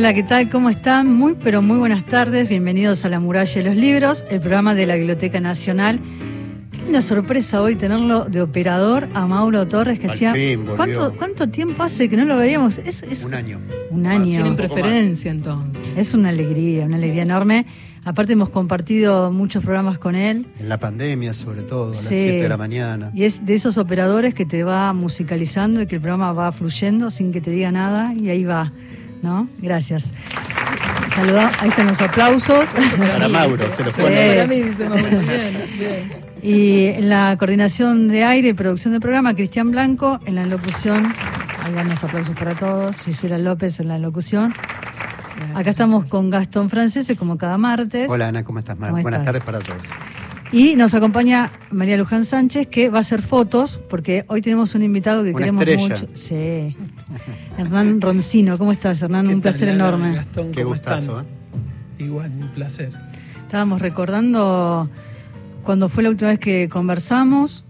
Hola, ¿qué tal? ¿Cómo están? Muy, pero muy buenas tardes. Bienvenidos a La Muralla de los Libros, el programa de la Biblioteca Nacional. Qué linda sorpresa hoy tenerlo de operador a Mauro Torres, que hacía. ¿cuánto, ¿Cuánto tiempo hace que no lo veíamos? Es, es Un año. un Más. año. Tienen preferencia entonces. Es una alegría, una alegría enorme. Aparte, hemos compartido muchos programas con él. En la pandemia, sobre todo, a las Sí. 7 de la mañana. Y es de esos operadores que te va musicalizando y que el programa va fluyendo sin que te diga nada y ahí va, ¿no? Gracias. Saludamos, ahí están los aplausos. Para Mauro, se lo Sí. pone. Para mí, dice Mauro. Bien, bien. Y en la coordinación de aire y producción del programa, Cristian Blanco, en la locución, ahí van los aplausos para todos, Gisela López en la locución. Gracias, Acá estamos gracias. con Gastón Francese, como cada martes. Hola Ana, ¿cómo estás? Buenas estás? tardes para todos. Y nos acompaña María Luján Sánchez, que va a hacer fotos, porque hoy tenemos un invitado que Una queremos estrella. mucho. Sí. Hernán Roncino, ¿cómo estás, Hernán? ¿Qué Un tal, placer Ana? enorme. Gastón, Qué ¿cómo gustazo, ¿eh? Igual, un placer. Estábamos recordando cuando fue la última vez que conversamos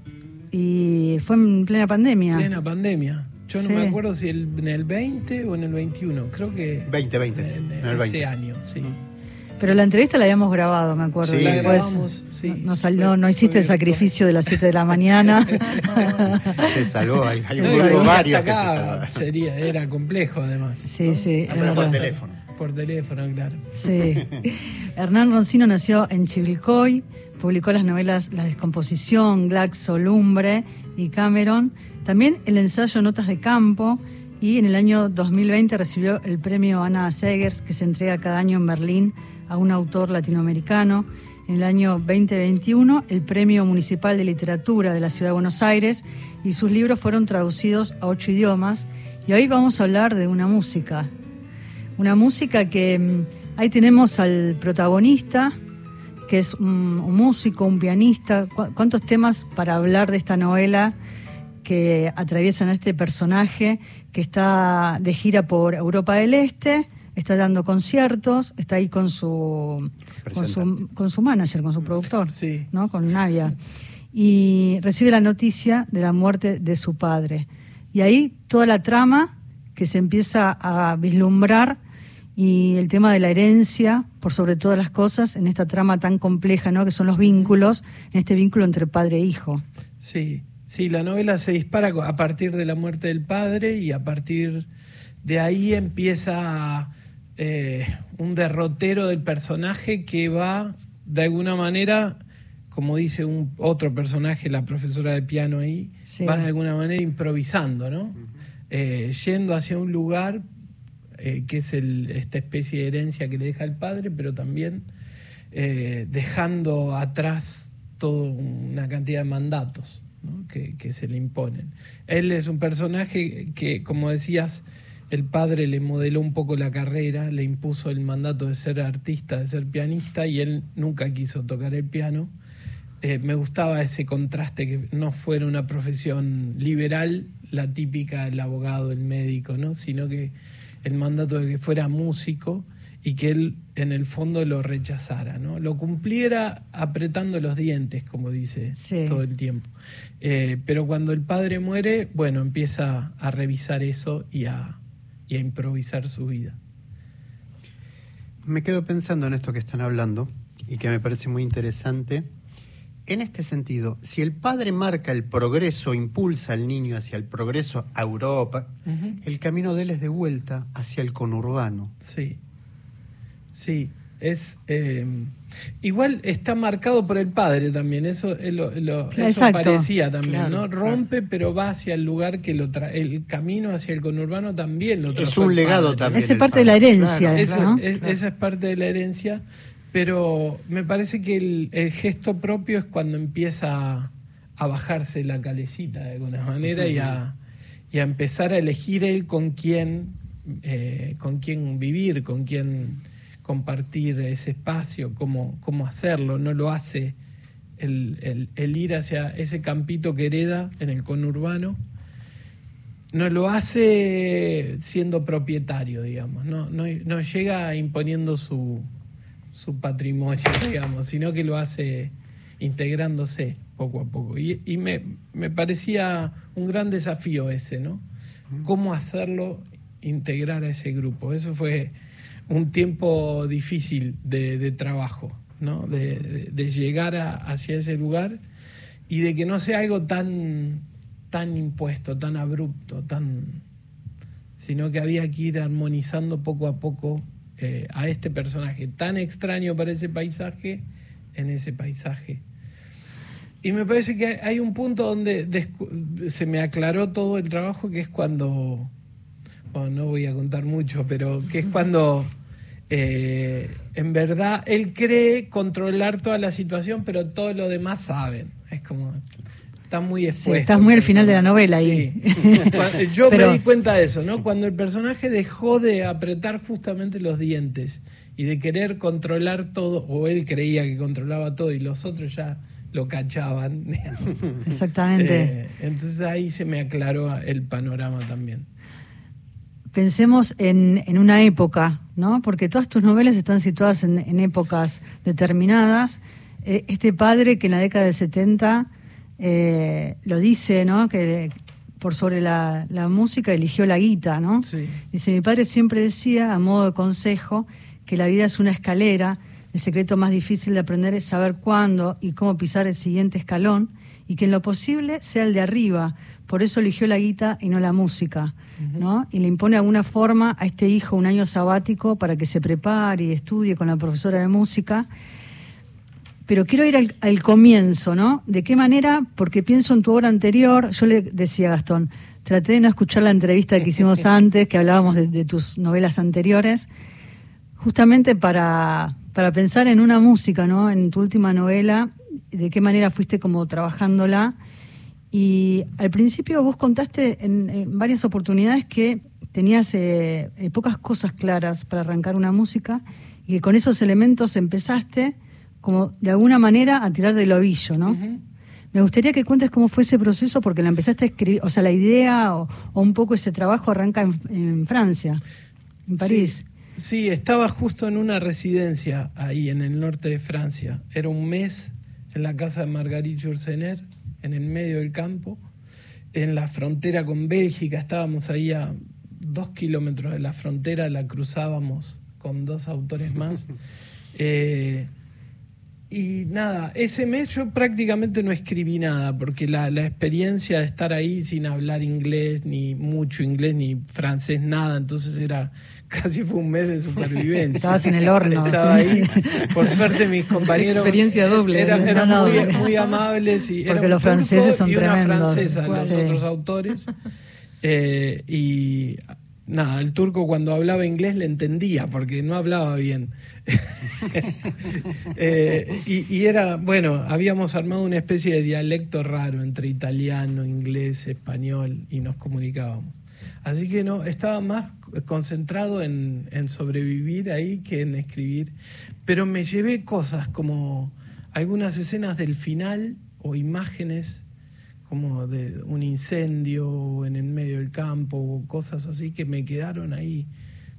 y fue en plena pandemia. Plena pandemia. Yo Sí. no me acuerdo si el- en el 20 o en el 21. Creo que 20, 20. en, En el ese 20. año, sí. Pero la entrevista la habíamos grabado, me acuerdo. Sí. La grabamos, sí. no, no salió- Fue- no hiciste el sacrificio de las 7 de la mañana. Se salvó, hay, hay varios que se salvaron. sería, era complejo además. sí, ¿no? sí, Ah, pero por verdad. teléfono. Por teléfono, claro. Sí. Hernán Roncino nació en Chivilcoy, publicó las novelas La Descomposición, Glaxo, Lumbre y Cameron, también el ensayo Notas de Campo y en el año 2020 recibió el premio Ana Segers que se entrega cada año en Berlín a un autor latinoamericano. En el año 2021 el Premio Municipal de Literatura de la Ciudad de Buenos Aires y sus libros fueron traducidos a ocho idiomas y hoy vamos a hablar de una música, una música que mm, ahí tenemos al protagonista, que es un, músico, un pianista. ¿Cu- ¿Cuántos temas para hablar de esta novela que atraviesan a este personaje que está de gira por Europa del Este? Está dando conciertos, está ahí con su, con su, con su manager, con su productor, Sí. ¿no? con Navia. Y recibe la noticia de la muerte de su padre. Y ahí toda la trama que se empieza a vislumbrar y el tema de la herencia, por sobre todas las cosas, en esta trama tan compleja, ¿no? que son los vínculos, en este vínculo entre padre e hijo. Sí, sí, la novela se dispara a partir de la muerte del padre y a partir de ahí empieza eh, un derrotero del personaje que va, de alguna manera, como dice un otro personaje, la profesora de piano ahí, Sí. va de alguna manera improvisando, ¿no? Eh, yendo hacia un lugar eh, que es el- esta especie de herencia que le deja el padre, pero también eh, dejando atrás toda una cantidad de mandatos ¿no? que, que se le imponen. Él es un personaje que, como decías, el padre le modeló un poco la carrera, le impuso el mandato de ser artista, de ser pianista, y él nunca quiso tocar el piano. Eh, me gustaba ese contraste, que no fuera una profesión liberal, la típica del abogado, el médico, ¿no? sino que el mandato de que fuera músico y que él en el fondo lo rechazara, ¿no? lo cumpliera apretando los dientes, como dice Sí. todo el tiempo. Eh, pero cuando el padre muere, bueno, empieza a revisar eso y a, y a improvisar su vida. Me quedo pensando en esto que están hablando y que me parece muy interesante. En este sentido, si el padre marca el progreso, impulsa al niño hacia el progreso a Europa, el camino de él es de vuelta hacia el conurbano. Sí, sí, es... eh, igual está marcado por el padre también, eso, es lo, lo- eso parecía también, Claro, ¿no? Rompe, pero va hacia el lugar que lo trae, el camino hacia el conurbano también lo Es trazó un legado padre. también. Esa es parte de la herencia, Claro, Eso- ¿no? es- Claro. Esa es parte de la herencia, pero me parece que el, el gesto propio es cuando empieza a, a bajarse la calecita de alguna manera y, a, y a empezar a elegir él con quién, eh, con quién vivir, con quién compartir ese espacio, cómo, cómo hacerlo. No lo hace el, el- el ir hacia ese campito que hereda en el conurbano no lo hace siendo propietario, digamos, no, no, no llega imponiendo su, su patrimonio, digamos, sino que lo hace integrándose poco a poco. Y, y me, me parecía un gran desafío ese, ¿no? Cómo hacerlo integrar a ese grupo. Eso fue un tiempo difícil de, trabajo, ¿no? De, llegar hacia ese lugar y de que no sea algo tan, tan impuesto, tan abrupto, tan sino que había que ir armonizando poco a poco eh, a este personaje tan extraño para ese paisaje en ese paisaje. Y me parece que hay- un punto donde se me aclaró todo el trabajo, que es cuando, bueno, no voy a contar mucho, pero que es cuando eh, en verdad él cree controlar toda la situación, pero todo lo demás saben. Es como, está muy expuesto. estás muy al final de la novela ahí. Sí. Cuando- Yo Pero- me di cuenta de eso, ¿no? Cuando el personaje dejó de apretar justamente los dientes y de querer controlar todo, o él creía que controlaba todo y los otros ya lo cachaban. Exactamente. Eh, entonces ahí se me aclaró el panorama también. Pensemos en, en una época, ¿no? Porque todas tus novelas están situadas en, en épocas determinadas. Eh, este padre que en la década del 70 eh, lo dice, ¿no? Que por sobre la, la música eligió la guita, ¿no? Sí. Dice, mi padre siempre decía, a modo de consejo, que la vida es una escalera, el secreto más difícil de aprender es saber cuándo y cómo pisar el siguiente escalón, y que en lo posible sea el de arriba, por eso eligió la guita y no la música, ¿no? Y le impone de alguna forma a este hijo un año sabático para que se prepare y estudie con la profesora de música, pero quiero ir al, al comienzo, ¿no? ¿De qué manera? Porque pienso en tu obra anterior, yo le decía a Gastón, traté de no escuchar la entrevista que hicimos antes, que hablábamos de, de tus novelas anteriores, justamente para, para pensar en una música, ¿no? En tu última novela, de qué manera fuiste como trabajándola. Y al principio vos contaste en, en varias oportunidades que tenías eh, eh, pocas cosas claras para arrancar una música y que con esos elementos empezaste como de alguna manera a tirar del ovillo, ¿no? Me gustaría que cuentes cómo fue ese proceso porque la empezaste a escribir, o sea, la idea o, o un poco ese trabajo arranca en, en Francia, en París. Sí, sí, estaba justo en una residencia ahí en el norte de Francia. Era un mes en la casa de Marguerite Yourcenar, en el medio del campo, en la frontera con Bélgica. Estábamos ahí a dos kilómetros de la frontera, la cruzábamos con dos autores más. Eh, y nada, ese mes yo prácticamente no escribí nada, porque la, la experiencia de estar ahí sin hablar inglés, ni mucho inglés, ni francés, nada, entonces era casi fue un mes de supervivencia. Estabas en el horno, Estaba sí. ahí. Por suerte mis compañeros Experiencia doble. eran, eran No, no, muy, muy amables y Porque los franceses son y una tremendos. francesa, los Sí. otros autores. Eh, y nada, el turco cuando hablaba inglés le entendía porque no hablaba bien. Eh, y, y era, bueno, habíamos armado una especie de dialecto raro entre italiano, inglés, español y nos comunicábamos. Así que no, estaba más concentrado en, en sobrevivir ahí que en escribir. Pero me llevé cosas como algunas escenas del final o imágenes como de un incendio en el medio del campo o cosas así que me quedaron ahí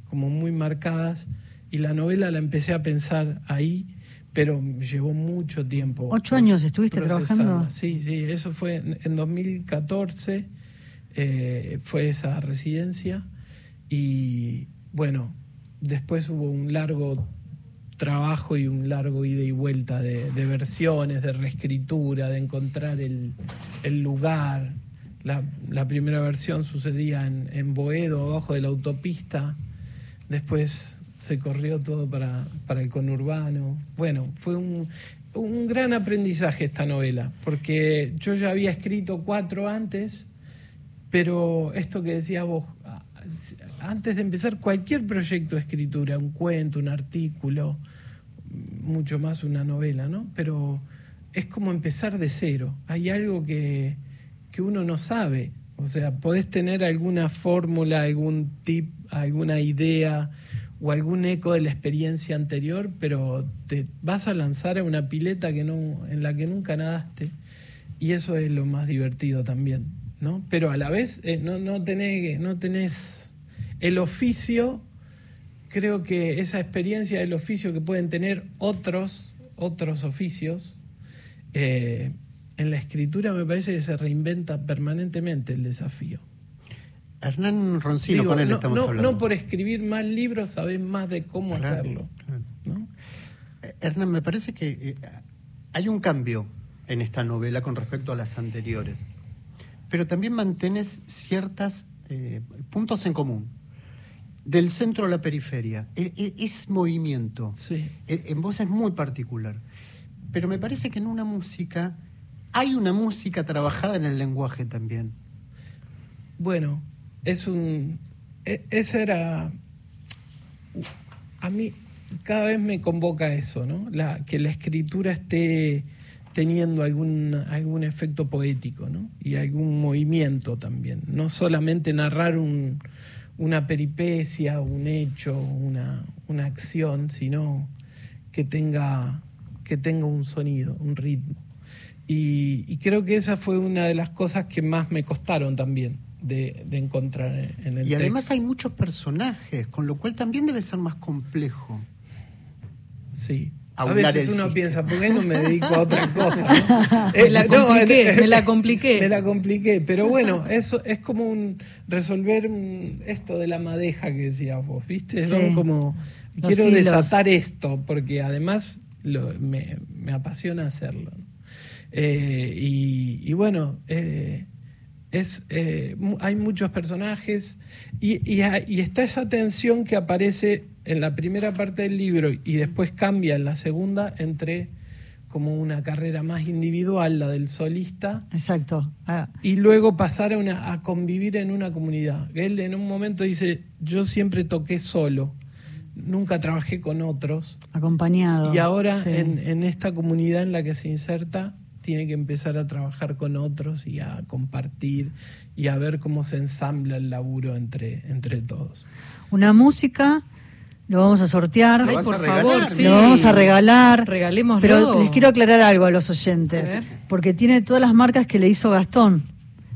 como muy marcadas y la novela la empecé a pensar ahí pero llevó mucho tiempo. ¿Ocho años estuviste procesarla. trabajando? Sí, sí, eso fue en, en 2014, eh, fue esa residencia y bueno, después hubo un largo trabajo y un largo ida y vuelta de, versiones, de reescritura, de encontrar el, lugar. La, primera versión sucedía en, Boedo, abajo de la autopista. Después se corrió todo para, el conurbano. Bueno, fue un, un gran aprendizaje esta novela, porque yo ya había escrito cuatro antes, pero esto que decías vos, antes de empezar cualquier proyecto de escritura, un cuento, un artículo, mucho más una novela, ¿no? Pero es como empezar de cero. Hay algo que, que uno no sabe. O sea, podés tener alguna fórmula, algún tip, alguna idea o algún eco de la experiencia anterior, pero te vas a lanzar a una pileta que no, en la que nunca nadaste. Y eso es lo más divertido también, ¿no? Pero a la vez eh, no, no, tenés, no tenés el oficio creo que esa experiencia del oficio que pueden tener otros, otros oficios, eh, en la escritura me parece que se reinventa permanentemente el desafío. Hernán Roncino, Digo, con él no, estamos no- hablando. no por escribir más libros sabés más de cómo Claro, hacerlo. claro. ¿no? Eh, Hernán, me parece que eh, hay un cambio en esta novela con respecto a las anteriores, pero también mantienes ciertos puntos en común. Del centro a la periferia, E- e- ese movimiento Sí. eh, en vos es muy particular, pero me parece que en una música hay una música trabajada en el lenguaje también. Bueno, es un. e- Ese era. A mí cada vez me convoca eso, ¿no? La, que la escritura esté teniendo algún, algún efecto poético, ¿no? Y algún movimiento también. No solamente narrar un- una peripecia, un hecho, una, una acción, sino que tenga, que tenga un sonido, un ritmo. Y, y creo que esa fue una de las cosas que más me costaron también de, de encontrar en el Y además texto. hay muchos personajes, con lo cual también debe ser más complejo. Sí. A veces uno sistema. piensa, ¿por qué no me dedico a otra cosa? no? Me la Eh, no, compliqué, eh, me la compliqué. Me la compliqué, pero bueno, eso es como un resolver esto de la madeja que decías vos, ¿viste? Sí. Son como, Los quiero hilos. desatar esto, porque además lo- me, me apasiona hacerlo. Eh, y, y bueno, eh, es, eh, hay muchos personajes y, y está esa tensión que aparece en la primera parte del libro y después cambia en la segunda entre como una carrera más individual, la del solista, Exacto. Ah, y luego pasar a, una, a convivir en una comunidad. Él en un momento dice, yo siempre toqué solo, nunca trabajé con otros, acompañado. y ahora Sí. en, en esta comunidad en la que se inserta, tiene que empezar a trabajar con otros y a compartir y a ver cómo se ensambla el laburo entre, entre todos. Una música, lo vamos a sortear. ¿Lo Ay, por a favor, Lo sí. Lo vamos a regalar. Regalémoslo. Pero les quiero aclarar algo a los oyentes, A porque tiene todas las marcas que le hizo Gastón.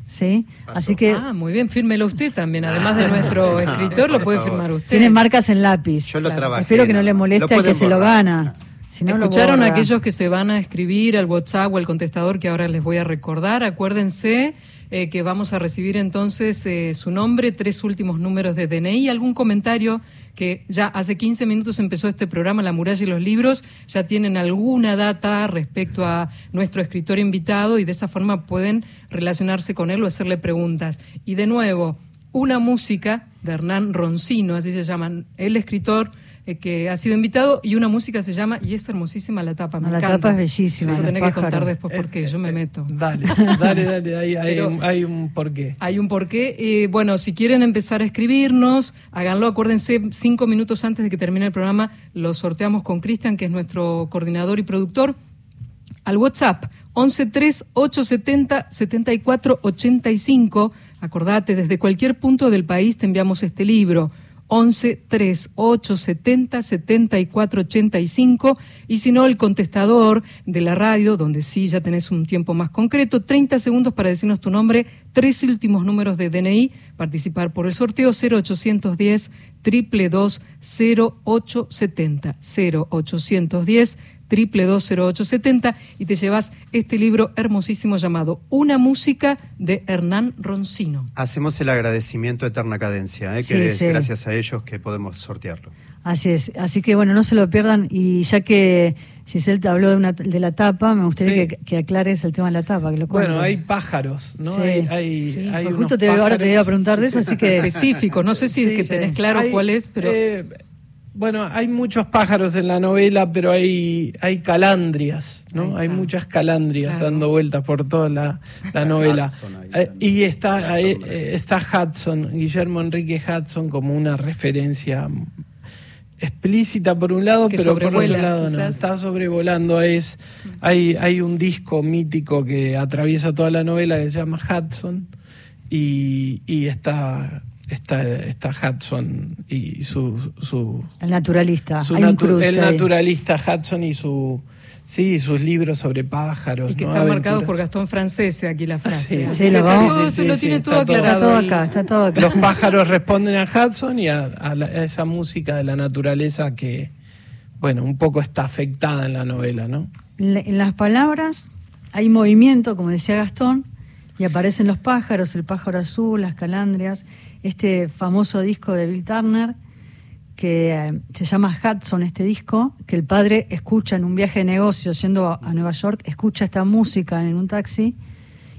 ¿Sí? Pasó. Así que Ah, muy bien, fírmelo usted también. Además de nuestro escritor, lo puede favor. firmar usted. tiene marcas en lápiz. Yo lo Claro. trabajé. Espero que no le moleste al que se lo gana. Si no, lo Escucharon borra. aquellos que se van a escribir al WhatsApp o al contestador que ahora les voy a recordar. Acuérdense eh, que vamos a recibir entonces eh, su nombre, tres últimos números de DNI, algún comentario que ya hace 15 minutos empezó este programa La muralla y los libros, ya tienen alguna data respecto a nuestro escritor invitado y de esa forma pueden relacionarse con él o hacerle preguntas. Y de nuevo, una música de Hernán Roncino, así se llaman, el escritor eh, que ha sido invitado, y una música se llama, y es hermosísima la tapa, me La encanta. tapa es bellísima, Vas a tener que contar después porque yo me meto. Dale, dale, dale, hay, hay Pero- un, hay un porqué. Hay un porqué. Eh, bueno, si quieren empezar a escribirnos, háganlo. Acuérdense, cinco minutos antes de que termine el programa, lo sorteamos con Cristian, que es nuestro coordinador y productor. Al WhatsApp 1138707485. Acordate, desde cualquier punto del país te enviamos este libro. 1138707485 y si no el contestador de la radio donde sí ya tenés un tiempo más concreto 30 segundos para decirnos tu nombre tres últimos números de DNI participar por el sorteo 0810 222 0870 0810 0870 y te llevas este libro hermosísimo llamado Una música de Hernán Roncino. Hacemos el agradecimiento a Eterna Cadencia, ¿eh? Sí, que sí. es gracias a ellos que podemos sortearlo. Así es. Así que bueno, no se lo pierdan. Y ya que Giselle te habló de, una, de la tapa, me gustaría Sí. que, que aclares el tema de la tapa. Que lo Bueno, hay pájaros, ¿no? Sí. Hay, hay, Sí, hay Pues unos justo te, ahora te iba a pájaros. preguntar de eso, así que. Específico, no sé si es que sí. tenés claro Hay, cuál es, pero eh, bueno, hay muchos pájaros en la novela, pero hay, hay calandrias, ¿no? Hay muchas calandrias Claro. dando vueltas por toda la, la novela. Eh, y está, sombra. eh, está Hudson, Guillermo Enrique Hudson, como una referencia explícita por un lado, Que pero por otro lado no. Está sobrevolando. Es, hay, hay un disco mítico que atraviesa toda la novela que se llama Hudson y, y está, está, está Hudson y su, su, El naturalista. su hay un natu- cruce el ahí. naturalista Hudson y su sí sus libros sobre pájaros y que ¿no? está marcado Aventuras. por Gastón Francese aquí la frase. Sí, sí, lo todo- Sí, tiene todo aclarado. todo el- acá, está todo acá. los pájaros responden a Hudson y a, a la- a esa música de la naturaleza que bueno un poco está afectada en la novela no en las palabras hay movimiento, como decía Gastón, y aparecen los pájaros, el pájaro azul, las calandrias. Este famoso disco de Bill Turner que eh, se llama Hudson, este disco, que el padre escucha en un viaje de negocios yendo a, a Nueva York, escucha esta música en un taxi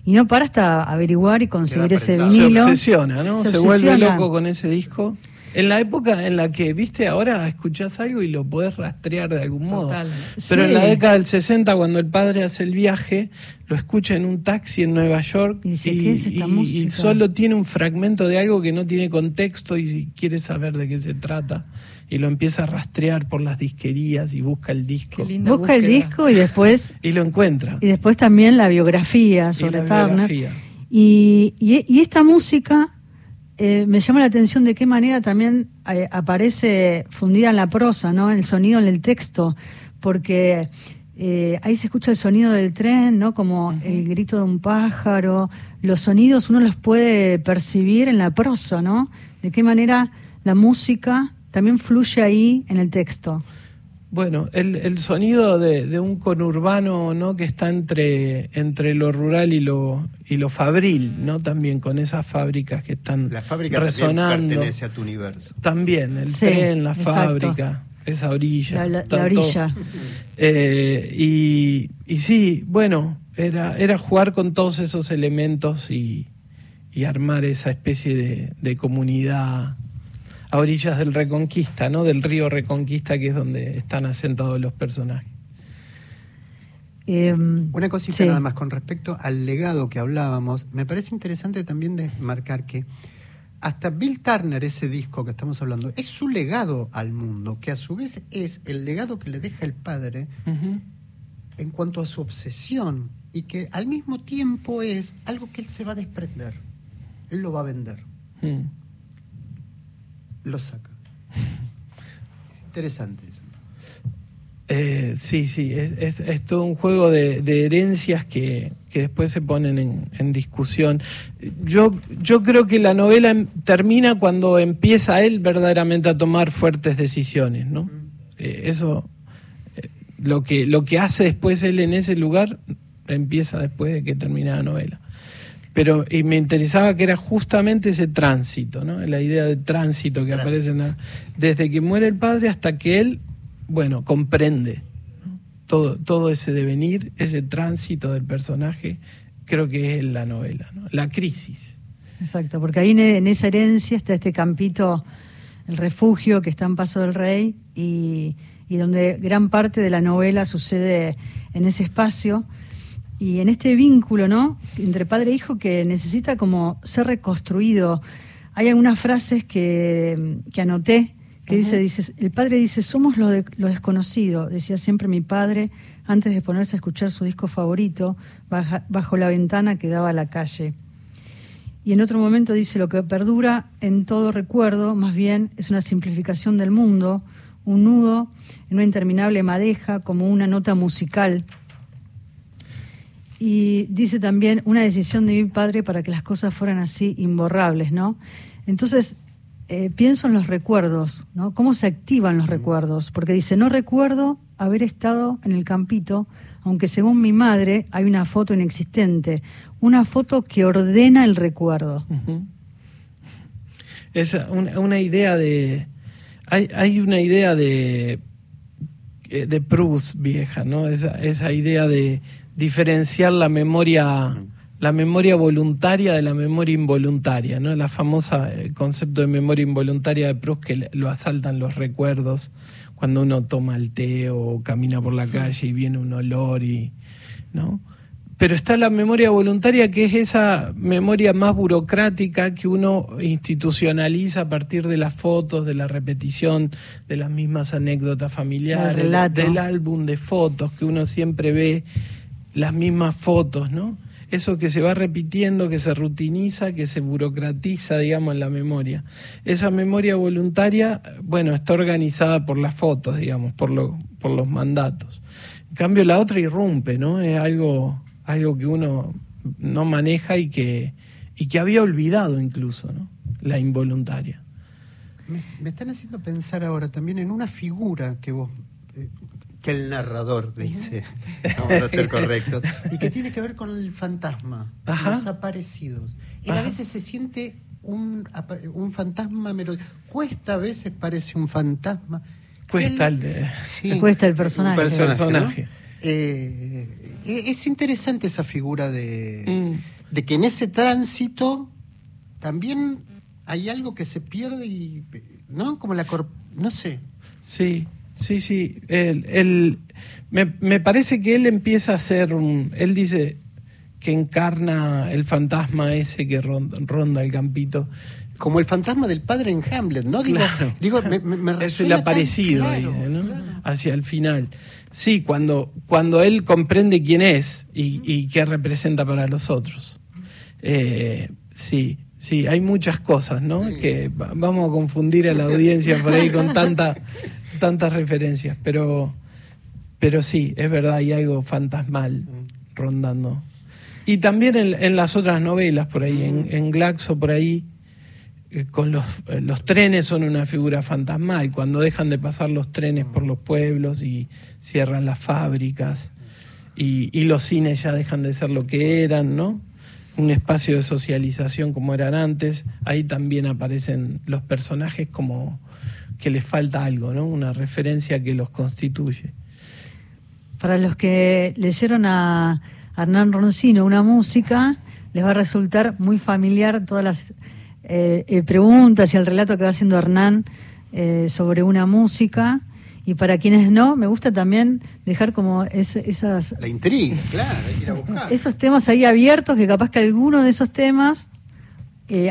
y no para hasta averiguar y conseguir ese prendado. Se vinilo. obsesiona, ¿no? Se Se, vuelve loco con ese disco. En la época en la que, viste, ahora escuchás algo y lo podés rastrear de algún modo. Total. Pero Sí. en la década del 60, cuando el padre hace el viaje, lo escucha en un taxi en Nueva York Y dice, ¿qué es esta y- música? y solo tiene un fragmento de algo que no tiene contexto y quiere saber de qué se trata. Y lo empieza a rastrear por las disquerías y busca el disco. Qué linda Busca el disco y después Y lo encuentra. y después también la biografía Y sobre la Turner. biografía. Y, y- y esta música eh, me llama la atención de qué manera también eh, aparece fundida en la prosa, ¿no? El sonido en el texto, porque eh, ahí se escucha el sonido del tren, ¿no? Como el grito de un pájaro. Los sonidos uno los puede percibir en la prosa, ¿no? De qué manera la música también fluye ahí en el texto. Bueno, el, el sonido de, de un conurbano, ¿no? Que está entre, entre lo rural y lo, y lo fabril, ¿no? También con esas fábricas que están La fábrica también resonando. pertenece a tu universo. También, el Sí, tren, la exacto. fábrica, esa orilla. La- orilla. Eh, y, y sí, bueno, era, era jugar con todos esos elementos y, y armar esa especie de, de comunidad a orillas del Reconquista, ¿no? Del río Reconquista, que es donde están asentados los personajes. Eh, Una cosita sí. nada más con respecto al legado que hablábamos. Me parece interesante también de marcar que hasta Bill Turner, ese disco que estamos hablando, es su legado al mundo, que a su vez es el legado que le deja el padre en cuanto a su obsesión y que al mismo tiempo es algo que él se va a desprender. Él lo va a vender, Mm. Lo saca. Es interesante eso. Eh, sí, sí, es, es- es todo un juego de, de herencias que, que después se ponen en, en discusión. Yo, yo creo que la novela em- termina cuando empieza él verdaderamente a tomar fuertes decisiones, ¿no? Eh, eso, eh, lo, que, lo que hace después él en ese lugar empieza después de que termina la novela. Pero y me interesaba que era justamente ese tránsito, ¿no? La idea de tránsito que Tránsito. aparece en la- desde que muere el padre hasta que él, bueno, comprende ¿no? todo, todo ese devenir, ese tránsito del personaje, creo que es la novela, ¿no? La crisis. Exacto, porque ahí en, en esa herencia está este campito, el refugio que está en Paso del Rey y, y donde gran parte de la novela sucede en ese espacio y en este vínculo, ¿no? Entre padre e hijo que necesita como ser reconstruido. Hay algunas frases que, que anoté que dice, dice, el padre dice, somos lo, de- lo desconocido, decía siempre mi padre antes de ponerse a escuchar su disco favorito baja- bajo la ventana que daba a la calle. Y en otro momento dice, lo que perdura en todo recuerdo, más bien, es una simplificación del mundo, un nudo en una interminable madeja, como una nota musical. Y dice también, una decisión de mi padre para que las cosas fueran así imborrables, ¿no? Entonces, eh, pienso en los recuerdos, ¿no? ¿Cómo se activan los recuerdos? Porque dice, no recuerdo haber estado en el campito, aunque según mi madre hay una foto inexistente, una foto que ordena el recuerdo. Ujú. Es una, una idea de. Hay, hay una idea de. eh, de Proust vieja, ¿no? Esa, esa idea de diferenciar la memoria. La memoria voluntaria de la memoria involuntaria, ¿no? La famosa eh, concepto de memoria involuntaria de Proust que lo asaltan los recuerdos cuando uno toma el té o camina por la calle y viene un olor y, ¿no? Pero está la memoria voluntaria, que es esa memoria más burocrática que uno institucionaliza a partir de las fotos, de la repetición de las mismas anécdotas familiares, del álbum de fotos que uno siempre ve, las mismas fotos, ¿no? Eso que se va repitiendo, que se rutiniza, que se burocratiza, digamos, en la memoria. Esa memoria voluntaria, bueno, está organizada por las fotos, digamos, por, por los mandatos. En cambio, la otra irrumpe, ¿no? Es algo, algo que uno no maneja y que, y que había olvidado incluso, ¿no? La involuntaria. Me, están haciendo pensar ahora también en una figura que vos, que el narrador dice, vamos a ser correctos, y que tiene que ver con el fantasma, Ajá. los aparecidos. Él a Ajá. veces se siente un, un fantasma melodioso. Cuesta a veces, parece un fantasma. Cuesta el de... Cuesta el personaje. personaje. Eh, es interesante esa figura de, mm. de que en ese tránsito también hay algo que se pierde y, ¿no? Como la... no sé. Sí, sí, sí. El, me, me, parece que él empieza a ser un... Él dice que encarna el fantasma ese que ronda, el campito. Como el fantasma del padre en Hamlet, ¿no? Digo, digo me, es el aparecido ahí, ¿no? hacia el final. Sí, cuando, cuando él comprende quién es y, y qué representa para los otros. Eh, sí, sí, hay muchas cosas, ¿no? Que vamos a confundir a la audiencia por ahí con tanta, tantas referencias, pero, pero sí, es verdad, hay algo fantasmal rondando. Y también en, las otras novelas, por ahí, en, en Glaxo, por ahí, eh, con los, eh, los trenes son una figura fantasmal, cuando dejan de pasar los trenes por los pueblos y cierran las fábricas y, y, los cines ya dejan de ser lo que eran, ¿no? Un espacio de socialización como eran antes, ahí también aparecen los personajes como que les falta algo, ¿no? Una referencia que los constituye. Para los que leyeron a Hernán Roncino una música, les va a resultar muy familiar todas las eh, eh, preguntas y el relato que va haciendo Hernán eh, sobre una música. Y para quienes no, me gusta también dejar como esas... La intriga, claro, hay que ir a buscar. Esos temas ahí abiertos, que capaz que alguno de esos temas,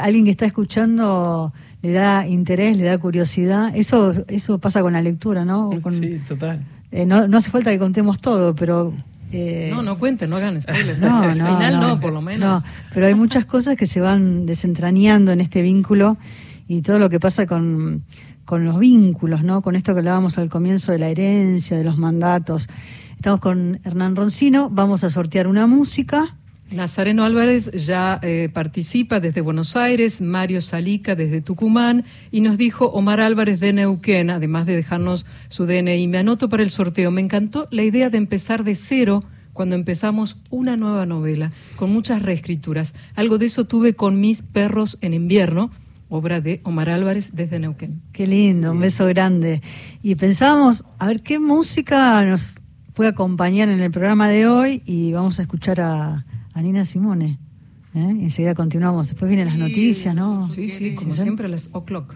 alguien que está escuchando le da interés, le da curiosidad. Eso eso pasa con la lectura, ¿no? sí, total. no, no hace falta que contemos todo, pero eh, no, no cuenten, no hagan spoilers. No, Al final no, por lo menos. pero hay muchas cosas que se van desentrañando en este vínculo y todo lo que pasa con, con los vínculos, ¿no? Con esto que hablábamos al comienzo de la herencia, de los mandatos. Estamos con Hernán Roncino, vamos a sortear una música. Nazareno Álvarez ya eh, participa desde Buenos Aires, Mario Salica desde Tucumán y nos dijo Omar Álvarez de Neuquén, además de dejarnos su DNI. Me anoto para el sorteo. Me encantó la idea de empezar de cero cuando empezamos una nueva novela, con muchas reescrituras. Algo de eso tuve con Mis perros en invierno, obra de Omar Álvarez desde Neuquén. Qué lindo, un beso grande. Y pensábamos, a ver qué música nos puede acompañar en el programa de hoy y vamos a escuchar a a Nina Simone. ¿eh? Enseguida continuamos. Después vienen las noticias, ¿no? Sí, sí, como siempre a las o'clock.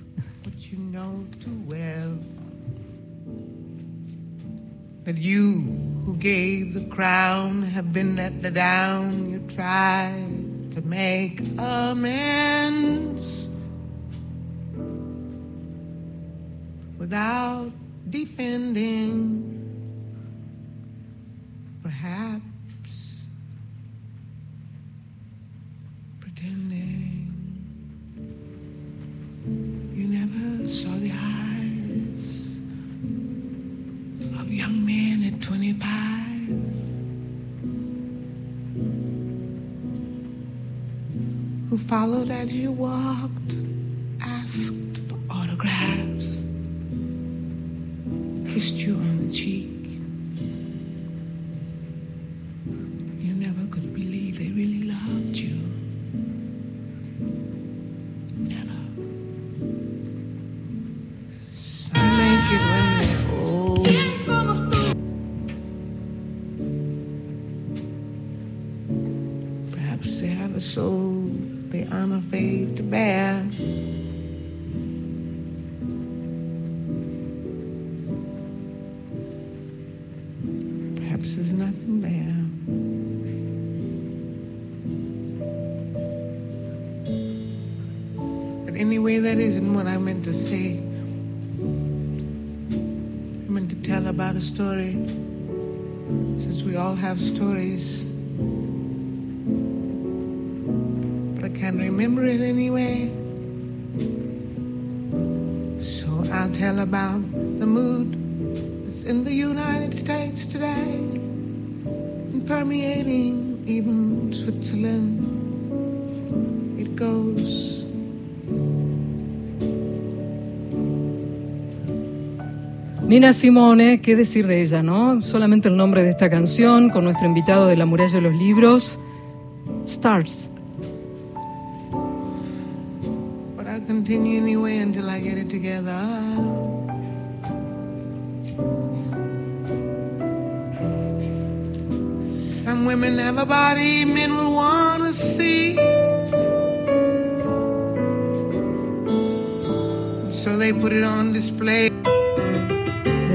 That you who gave the crown have been let down. You tried to make amends without defending. Never saw the eyes of young men at 25. Who followed as you walked, asked for autographs, kissed you on the cheek. Nina Simone, ¿qué decir de ella, no? Solamente el nombre de esta canción con nuestro invitado de la muralla de los libros, Stars. continue anyway until I get it together. Some women have a body men will want to see. So they put it on display.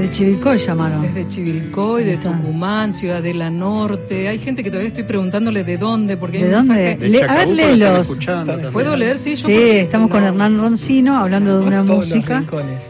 De Chivilcoy llamaron. Desde Chivilcoy, de. Tucumán, Ciudadela Norte. Hay gente que todavía estoy preguntándole de dónde, porque hay ¿De un dónde? a ver, léelos. ¿Puedo leer? Sí, yo Sí, estamos con. Hernán Roncino hablando de una música.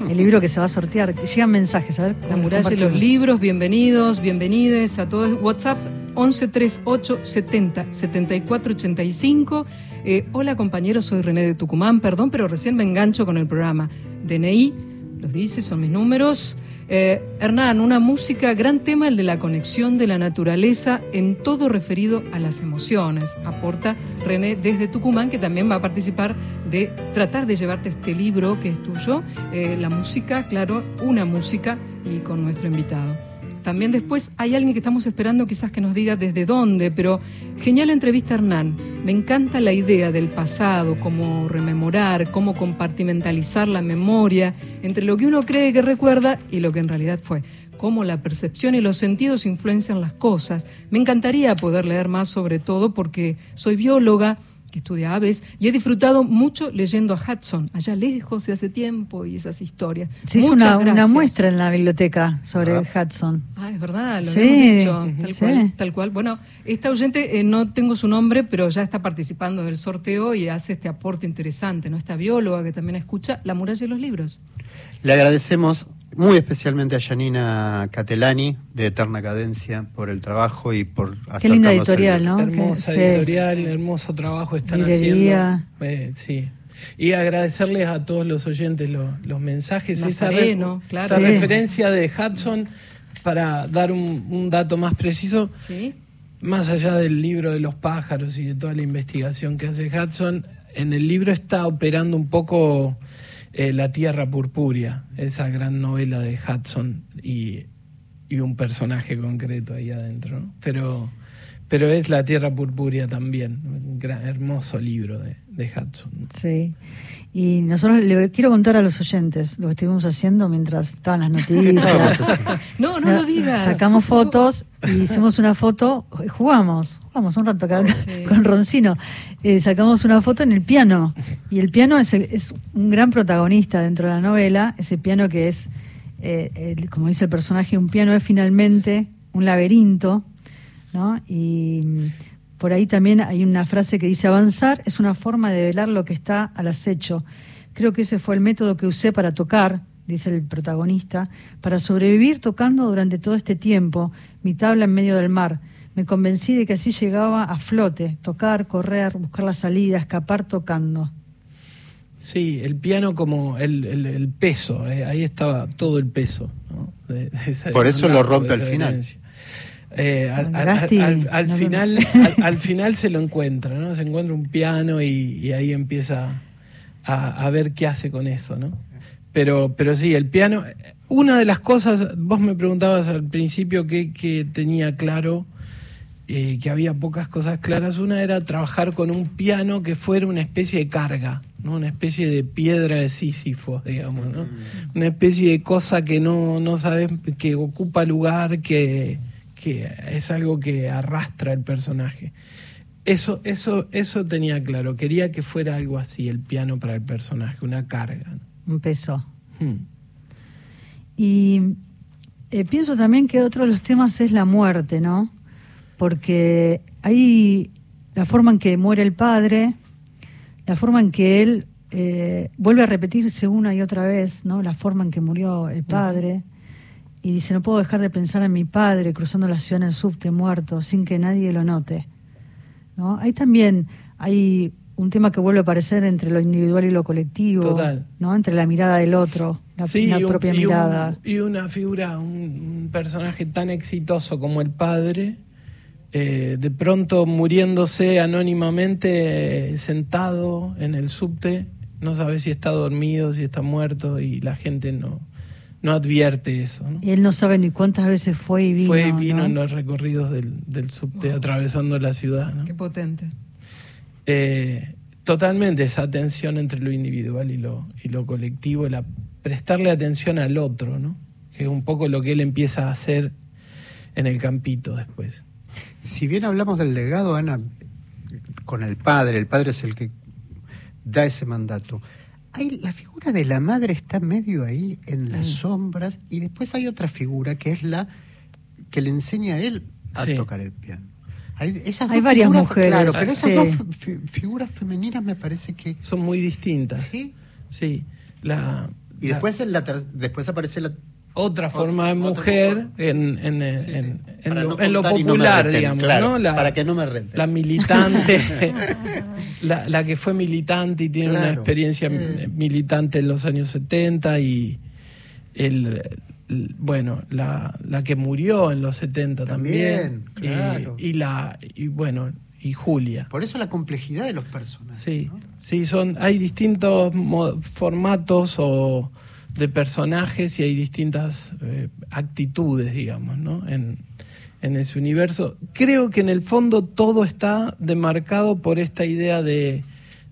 El libro que se va a sortear. Llegan mensajes, a ver. La muralla y los libros, bienvenidos, bienvenides a todos. WhatsApp 1138 70 74 85. Eh, hola compañeros, soy René de Tucumán, perdón, pero recién me engancho con el programa. DNI, los dice, son mis números. Eh, Hernán, una música, gran tema el de la conexión de la naturaleza en todo referido a las emociones. Aporta René desde Tucumán, que también va a participar de tratar de llevarte este libro que es tuyo. Eh, la música, claro, una música y con nuestro invitado. También después hay alguien que estamos esperando quizás que nos diga desde dónde, pero genial entrevista Hernán. Me encanta la idea del pasado, cómo rememorar, cómo compartimentalizar la memoria entre lo que uno cree que recuerda y lo que en realidad fue. Cómo la percepción y los sentidos influencian las cosas. Me encantaría poder leer más sobre todo porque soy bióloga que estudia aves y he disfrutado mucho leyendo a Hudson, allá lejos de hace tiempo y esas historias. Se hizo una, muestra en la biblioteca sobre Hudson. Ah, es verdad, lo Sí, habíamos dicho, tal sí. cual, tal cual. Bueno, esta oyente, eh, no tengo su nombre, pero ya está participando del sorteo y hace este aporte interesante, ¿no? Esta bióloga que también escucha La muralla y los libros. Le agradecemos muy especialmente a Janina Catelani de Eterna Cadencia por el trabajo y por Qué linda editorial. ¿no? Hermosa Que- sí. editorial, hermoso trabajo están Librería. haciendo. Eh, sí. Y agradecerles a todos los oyentes lo- los mensajes. Esa, Nazareno, re- claro. esa Sí. referencia de Hudson, para dar un, un dato más preciso, ¿Sí? más allá del libro de los pájaros y de toda la investigación que hace Hudson, en el libro está operando un poco eh, La Tierra Purpúrea, esa gran novela de Hudson y, un personaje concreto ahí adentro. Pero, pero es La Tierra Purpúrea también, un gran, hermoso libro de, de Hudson. Sí. Y nosotros le quiero contar a los oyentes lo que estuvimos haciendo mientras estaban las noticias. No, no lo digas. Sacamos fotos y hicimos una foto, jugamos, jugamos un rato acá Sí. con Roncino. Eh, sacamos una foto en el piano. Y el piano es, el- es un gran protagonista dentro de la novela. Ese piano que es, eh, el- como dice el personaje, un piano es finalmente un laberinto. ¿no? Y por ahí también hay una frase que dice, avanzar es una forma de velar lo que está al acecho. Creo que ese fue el método que usé para tocar, dice el protagonista, para sobrevivir tocando durante todo este tiempo, mi tabla en medio del mar. Me convencí de que así llegaba a flote, tocar, correr, buscar la salida, escapar tocando. Sí, el piano como el, el- el peso, eh, ahí estaba todo el peso. ¿no? De- Por eso lo rompe al final. Eh, al, al- Gasti, al- al no lo- final, al, al final se lo encuentra, ¿no? Se encuentra un piano y, y ahí empieza a, a ver qué hace con eso, ¿no? Pero, pero sí, el piano. Una de las cosas, vos me preguntabas al principio qué qué tenía claro, eh, que había pocas cosas claras. Una era trabajar con un piano que fuera una especie de carga, ¿no? Una especie de piedra de Sísifo, digamos, ¿no? Una especie de cosa que no, no sabes, que ocupa lugar, que, que es algo que arrastra el personaje. Eso, eso, eso tenía claro. Quería que fuera algo así, el piano para el personaje, una carga. Un peso. Hmm. Y eh, pienso también que otro de los temas es la muerte, ¿no? Porque hay la forma en que muere el padre, la forma en que él eh, vuelve a repetirse una y otra vez, ¿no? La forma en que murió el padre. Y dice, no puedo dejar de pensar en mi padre cruzando la ciudad en el subte muerto sin que nadie lo note. ¿no? Ahí también hay un tema que vuelve a aparecer entre lo individual y lo colectivo, Total. ¿no? entre la mirada del otro, la, Sí, la propia y un- mirada. y una figura, un, un personaje tan exitoso como el padre, eh, de pronto muriéndose anónimamente eh, sentado en el subte, no sabe si está dormido, si está muerto, y la gente no, no advierte eso. ¿no? Y él no sabe ni cuántas veces fue y vino. Fue y vino ¿no? en los recorridos del, del subte Wow. atravesando la ciudad. ¿no? Qué potente. Eh, Totalmente, esa tensión entre lo individual y lo, y lo colectivo, la, prestarle atención al otro, ¿no? Que es un poco lo que él empieza a hacer en el campito después. Si bien hablamos del legado, Ana, con el padre, el padre es el que da ese mandato. Hay, la figura de la madre está medio ahí en las Mm. sombras y después hay otra figura que es la que le enseña a él a Sí. tocar el piano. Hay, esas Hay dos varias figuras, mujeres, Claro, pero esas sí. dos fi- figuras femeninas me parece que... Son muy distintas. ¿Sí? Sí. La, Y la- después, en la después aparece la... otra forma de mujer en, en, eh, Sí, sí. en- lo, no no popular, reten, digamos, claro, ¿no? La, para que no me. La militante, la, la que fue militante y tiene una experiencia Mm. militante en los años 70 y el, el- bueno, la, la que murió en los 70 también, También, claro. y, y la y bueno, y Julia. Por eso la complejidad de los personajes. Sí, sí, son, hay distintos formatos o de personajes y hay distintas eh, actitudes, digamos, ¿no? En, en ese universo. Creo que en el fondo todo está demarcado por esta idea de,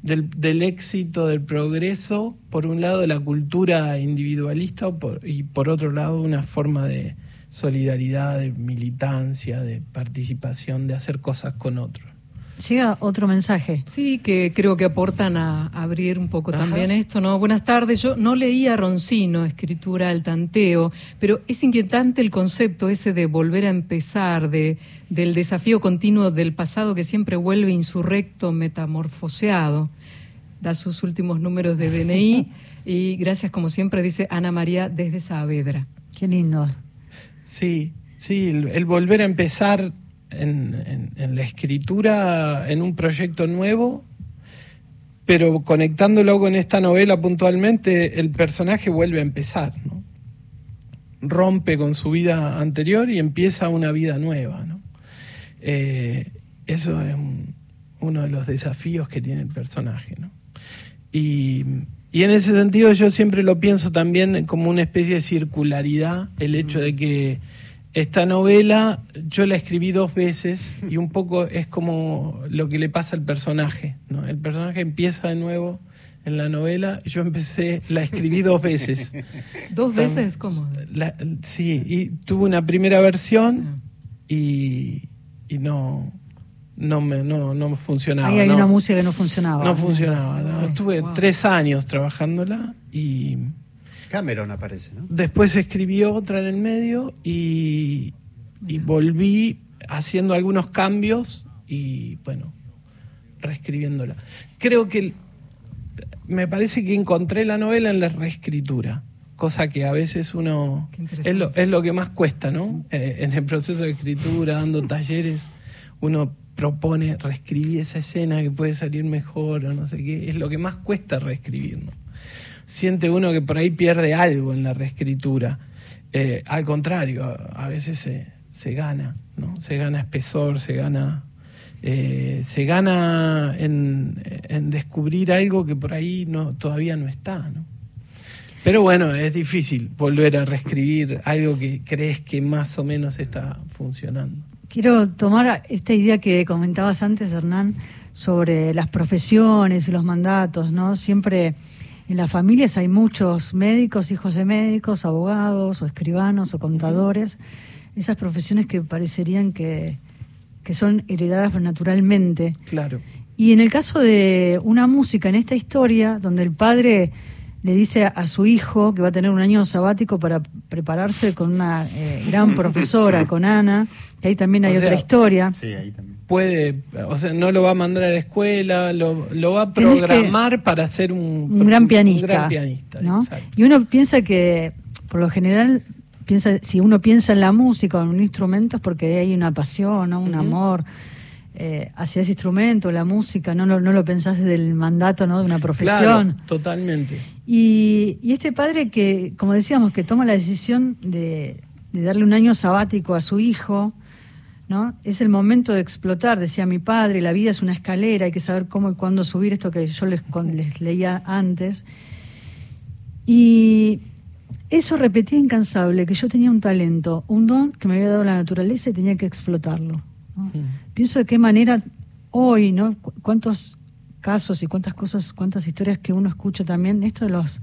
del, del éxito, del progreso, por un lado la cultura individualista y por otro lado una forma de solidaridad, de militancia, de participación, de hacer cosas con otros. Llega otro mensaje. Sí, que creo que aportan a abrir un poco Ajá. también esto, ¿no? Buenas tardes. Yo no leía Roncino, escritura al tanteo, pero es inquietante el concepto ese de volver a empezar, de, del desafío continuo del pasado que siempre vuelve insurrecto, metamorfoseado. Da sus últimos números de DNI y gracias como siempre dice Ana María desde Saavedra. Qué lindo. Sí, sí, el, el volver a empezar en, en- en la escritura, en un proyecto nuevo, pero conectándolo con esta novela puntualmente, el personaje vuelve a empezar, ¿no? Rompe con su vida anterior y empieza una vida nueva, ¿no? Eh, eso es un- uno de los desafíos que tiene el personaje, ¿no? Y, y en ese sentido yo siempre lo pienso también como una especie de circularidad, el hecho de que esta novela yo la escribí dos veces y un poco es como lo que le pasa al personaje. ¿no? El personaje empieza de nuevo en la novela, yo empecé, la escribí dos veces. ¿Dos veces? ¿Cómo? La- sí, y tuve una primera versión y, y no, no, me, no, no funcionaba. Ahí hay no. una música que no funcionaba. No funcionaba. no. Estuve Wow. tres años trabajándola y Cameron aparece, ¿no? después escribí otra en el medio y, y volví haciendo algunos cambios y bueno, reescribiéndola. Creo que me parece que encontré la novela en la reescritura, cosa que a veces uno lo, es lo que más cuesta, ¿no? Eh, en el proceso de escritura, dando talleres, uno propone reescribir esa escena que puede salir mejor o no sé qué, es lo que más cuesta reescribir, ¿no? Siente uno que por ahí pierde algo en la reescritura. Eh, al contrario, a, veces se, se gana, ¿no? Se gana espesor, se gana eh, se gana en, en descubrir algo que por ahí no todavía no está, ¿no? Pero bueno, es difícil volver a reescribir algo que crees que más o menos está funcionando. Quiero tomar esta idea que comentabas antes, Hernán, sobre las profesiones y los mandatos, ¿no? Siempre en las familias hay muchos médicos, hijos de médicos, abogados o escribanos o contadores, esas profesiones que parecerían que, que son heredadas naturalmente. Claro. Y en el caso de una música, en esta historia, donde el padre le dice a su hijo que va a tener un año sabático para prepararse con una eh, gran profesora, con Ana, que ahí también hay O otra historia. Sí, ahí también. Puede, o sea, no lo va a mandar a la escuela, lo, lo va a programar para ser un, Un gran pianista. Un gran pianista, ¿no? Y uno piensa que, por lo general, piensa si uno piensa en la música o en un instrumento es porque hay una pasión, ¿no? un amor eh, hacia ese instrumento, la música, no, lo- no lo pensás desde el mandato ¿no? de una profesión. Claro, totalmente. Y, y este padre que, como decíamos, que toma la decisión de, de darle un año sabático a su hijo, ¿no? Es el momento de explotar, decía mi padre, la vida es una escalera, hay que saber cómo y cuándo subir, esto que yo les, leía antes. Y eso repetía incansable, que yo tenía un talento, un don que me había dado la naturaleza y tenía que explotarlo. ¿no? Pienso de qué manera hoy, ¿no? Cu- ¿Cuántos casos y cuántas cosas, cuántas historias que uno escucha también, esto de los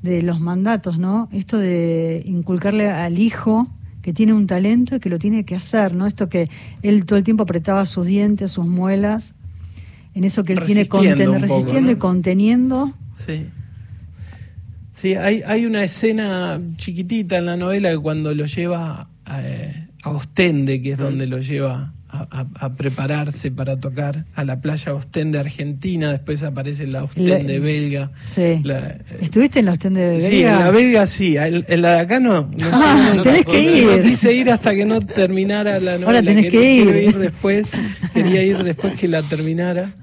de los mandatos, ¿no? Esto de inculcarle al hijo que tiene un talento y que lo tiene que hacer, ¿no? Esto que él todo el tiempo apretaba sus dientes, sus muelas, en eso que él tiene Resistiendo poco, y conteniendo. Sí. Sí, hay, hay una escena chiquitita en la novela que cuando lo lleva eh, a Ostende, que es donde lo lleva a, prepararse para tocar, a la playa Ostende Argentina, después aparece la Ostende La- belga. Sí. La- eh, ¿Estuviste en la ostende de Sí, en Belga? la belga sí, en en la de acá no. no, Ah, no- tenés no- que no ir. quise ir hasta que no terminara la novela. Ahora tenés que ir. quiero después, quería ir después que la terminara.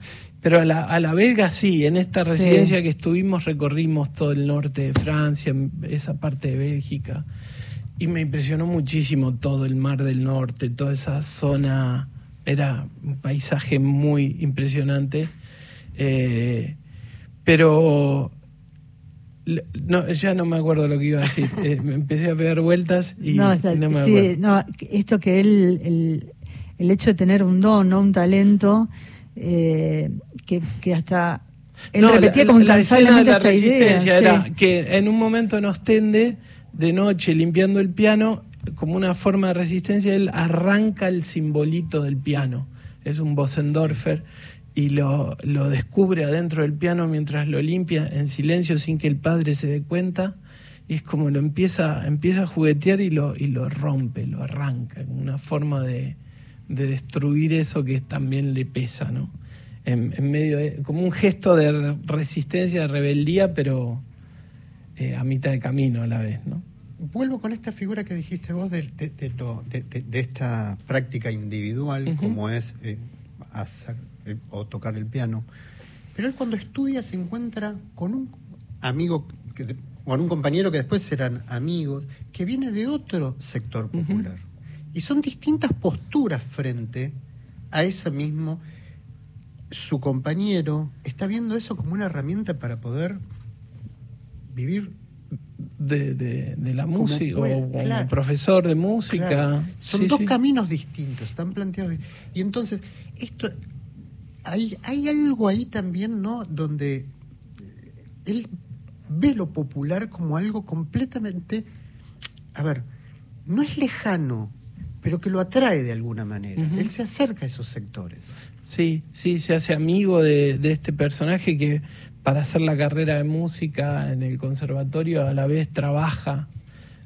Pero a la, a la belga sí, en esta Sí. residencia que estuvimos recorrimos todo el norte de Francia, esa parte de Bélgica. Y me impresionó muchísimo todo el mar del norte, toda esa zona. Era un paisaje muy impresionante. Eh, pero no, ya no me acuerdo lo que iba a decir. Eh, me empecé a pegar vueltas y no, me sí, acuerdo. no, esto que él, el, el hecho de tener un don, ¿no? un talento, eh, que, que hasta él No, repetía la- como la escena de la idea. resistencia sí. era que en un momento en Ostende, de noche, limpiando el piano, como una forma de resistencia, él arranca el simbolito del piano. Es un Bosendorfer y lo, lo descubre adentro del piano mientras lo limpia en silencio sin que el padre se dé cuenta. Y es como lo empieza, empieza a juguetear y lo, y lo rompe, lo arranca, una forma de, de destruir eso que también le pesa, ¿no? En, medio como un gesto de re- resistencia, de rebeldía, pero eh, a mitad de camino a la vez, ¿no? Vuelvo con esta figura que dijiste vos de, de- de lo- de- de- de esta práctica individual, como es eh, hacer, eh, o tocar el piano. Pero él cuando estudia se encuentra con un amigo, que de- con un compañero que después serán amigos, que viene de otro sector popular. Y son distintas posturas frente a ese mismo. Su compañero está viendo eso como una herramienta para poder vivir De, de- de la música, puede, o como claro. profesor de música. Claro. Son Sí, dos sí. caminos distintos, están planteados. Y entonces, esto hay, hay algo ahí también, ¿no? Donde eh, él ve lo popular como algo completamente, a ver, no es lejano, pero que lo atrae de alguna manera. Él se acerca a esos sectores. Sí, sí, se hace amigo de, de este personaje que para hacer la carrera de música en el conservatorio a la vez trabaja,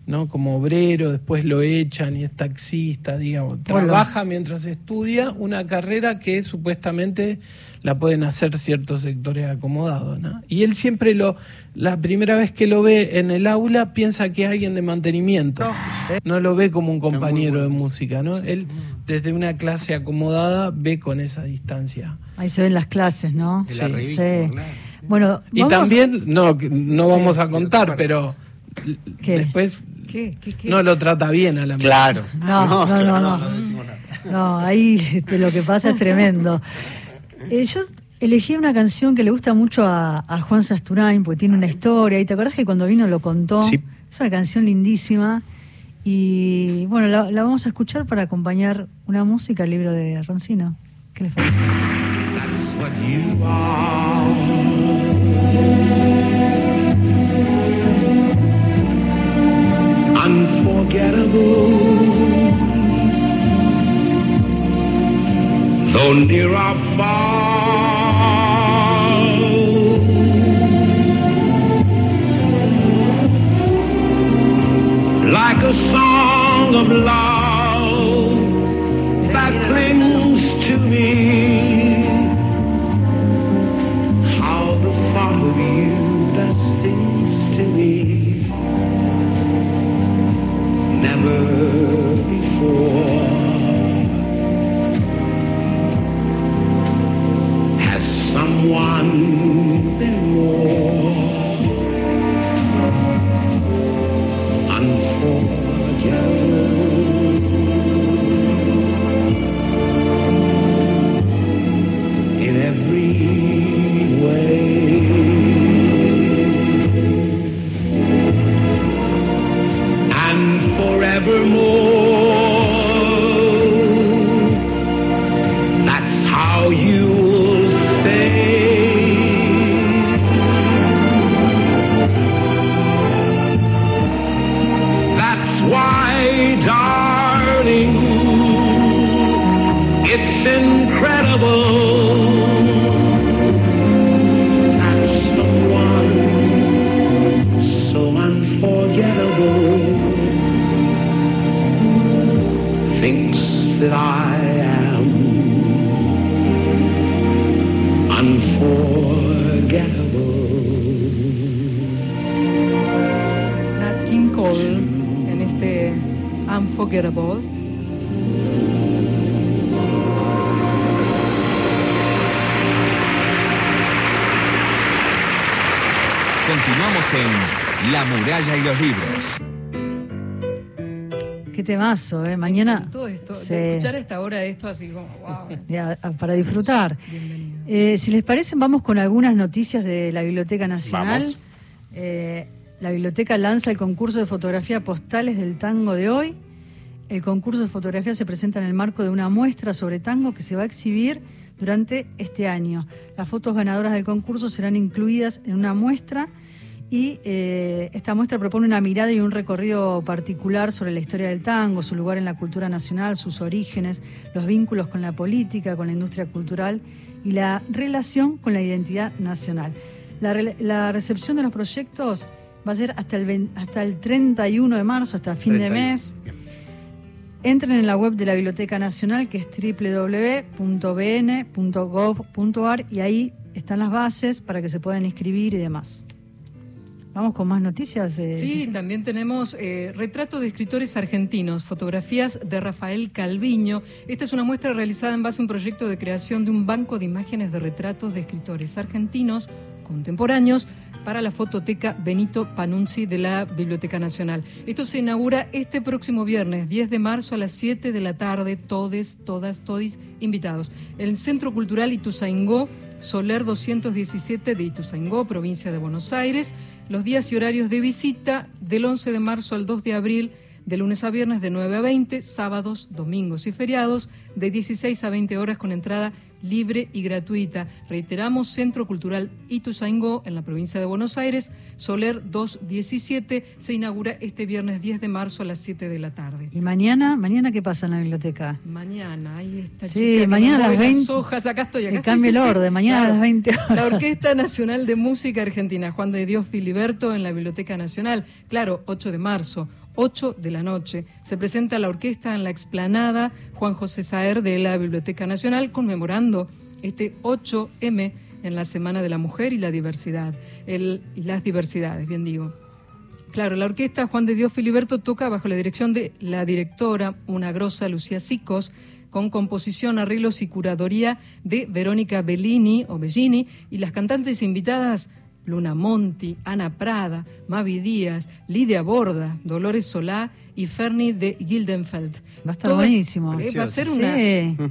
¿no? Como obrero, después lo echan y es taxista, digamos. Trabaja mientras estudia una carrera que supuestamente la pueden hacer ciertos sectores acomodados, ¿no? Y él siempre lo, la primera vez que lo ve en el aula piensa que es alguien de mantenimiento. No lo ve como un compañero de música, ¿no? Él desde una clase acomodada ve con esa distancia. Ahí se ven las clases, ¿no? Sí, sí. Bueno, Y también, no, no Sí. vamos a contar, pero ¿Qué? después ¿Qué? ¿Qué? ¿Qué? no lo trata bien a la Claro. No, no, claro, no, no. decimos nada. No, ahí este, lo que pasa es tremendo. Eh, yo elegí una canción que le gusta mucho a, a Juan Sasturain, porque tiene una historia. ¿Y te acordás que cuando vino lo contó? Sí. Es una canción lindísima. Y bueno, la, la vamos a escuchar para acompañar una música al libro de Roncino. ¿Qué les parece? That's what you are. Unforgettable. Though near or far. Like a song of love Continuamos en La muralla y los libros. Qué temazo, ¿eh? Mañana. Todo esto, Sí. de escuchar a esta hora esto así como, wow. Ya, para disfrutar. Bienvenido. Eh, si les parece, vamos con algunas noticias de la Biblioteca Nacional. Vamos. Eh, la biblioteca lanza el concurso de fotografía postales del tango de hoy. El concurso de fotografía se presenta en el marco de una muestra sobre tango que se va a exhibir durante este año. Las fotos ganadoras del concurso serán incluidas en una muestra y eh, esta muestra propone una mirada y un recorrido particular sobre la historia del tango, su lugar en la cultura nacional, sus orígenes, los vínculos con la política, con la industria cultural y la relación con la identidad nacional. La, re- la recepción de los proyectos va a ser hasta el, hasta el 31 de marzo, hasta fin de 31. mes. Entren en la web de la Biblioteca Nacional, que es www.bn.gov.ar, y ahí están las bases para que se puedan inscribir y demás. Vamos con más noticias. eh, Sí, también tenemos eh, retrato de escritores argentinos, fotografías de Rafael Calviño. Esta es una muestra realizada en base a un proyecto de creación de un banco de imágenes de retratos de escritores argentinos contemporáneos para la fototeca Benito Panunzi de la Biblioteca Nacional. Esto se inaugura este próximo viernes, 10 de marzo a las 7 de la tarde, todes, todas, todis invitados. El Centro Cultural Ituzaingó, Soler 217 de Ituzaingó, provincia de Buenos Aires. Los días y horarios de visita del 11 de marzo al 2 de abril, de lunes a viernes de 9 a 20, sábados, domingos y feriados, de 16 a 20 horas con entrada libre y gratuita. Reiteramos, Centro Cultural Ituzaingó, en la provincia de Buenos Aires, Soler 217, se inaugura este viernes 10 de marzo a las 7 de la tarde. ¿Y mañana? ¿Mañana qué pasa en la biblioteca? Mañana, ahí está Sí, chica que mañana me a las mueve 20. las hojas, acá estoy, acá Que sí, el orden, mañana a las 20 horas. La Orquesta Nacional de Música Argentina, Juan de Dios Filiberto, en la Biblioteca Nacional. Claro, 8 de marzo, 8 de la noche. Se presenta la orquesta en la explanada Juan José Saer de la Biblioteca Nacional, conmemorando este 8M en la Semana de la Mujer y la Diversidad. El- y las diversidades, bien digo. Claro, la orquesta Juan de Dios Filiberto toca bajo la dirección de la directora, una grosa Lucía Sicos, con composición, arreglos y curaduría de Verónica Bellini o Bellini, y las cantantes invitadas Luna Monti, Ana Prada, Mavi Díaz, Lidia Borda, Dolores Solá y Ferni de Gildenfeld. Va a estar buenísimo. eh, va a ser Sí. una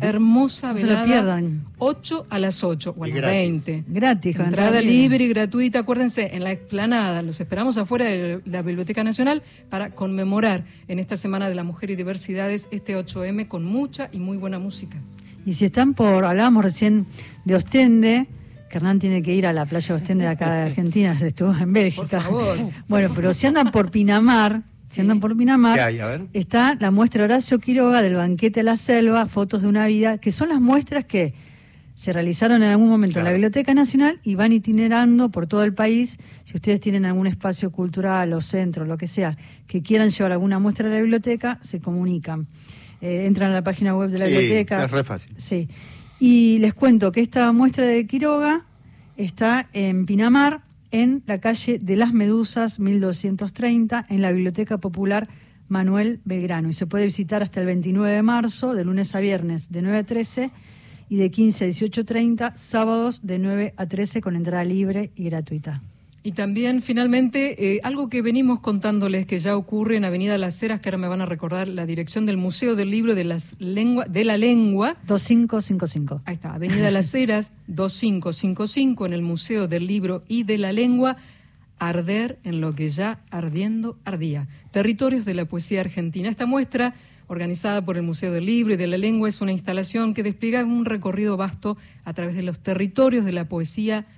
hermosa No se lo velada. pierdan. 8 a las 8 o a Y las gratis. 20. Gratis, con Entrada entrada libre y gratuita, acuérdense, en la explanada. Los esperamos afuera de la Biblioteca Nacional para conmemorar en esta Semana de la Mujer y Diversidades este 8M con mucha y muy buena música. Y si están por, hablábamos recién de Ostende, que Hernán tiene que ir a la playa de Ostende de acá de Argentina, se estuvo en Bélgica. Por favor. Bueno, pero si andan por Pinamar, si andan por Pinamar, está la muestra Horacio Quiroga del banquete a la selva, fotos de una vida, que son las muestras que se realizaron en algún momento en la. Biblioteca Nacional y van itinerando por todo el país. Si ustedes tienen algún espacio cultural o centro, lo que sea, que quieran llevar alguna muestra a la biblioteca, se comunican. Eh, entran a la página web de la Sí, biblioteca. es re fácil. Sí. Y les cuento que esta muestra de Quiroga está en Pinamar, en la calle de las Medusas 1230, en la Biblioteca Popular Manuel Belgrano. Y se puede visitar hasta el 29 de marzo, de lunes a viernes, de 9 a 13, y de 15 a 18.30, sábados de 9 a 13, con entrada libre y gratuita. Y también, finalmente, eh, algo que venimos contándoles que ya ocurre en Avenida Las Heras, que ahora me van a recordar la dirección del Museo del Libro de, las lengua, de la Lengua. 2555. Ahí está, Avenida Las Heras, 2555, en el Museo del Libro y de la Lengua. Arder en lo que ya ardiendo ardía. Territorios de la poesía argentina. Esta muestra, organizada por el Museo del Libro y de la Lengua, es una instalación que despliega un recorrido vasto a través de los territorios de la poesía argentina,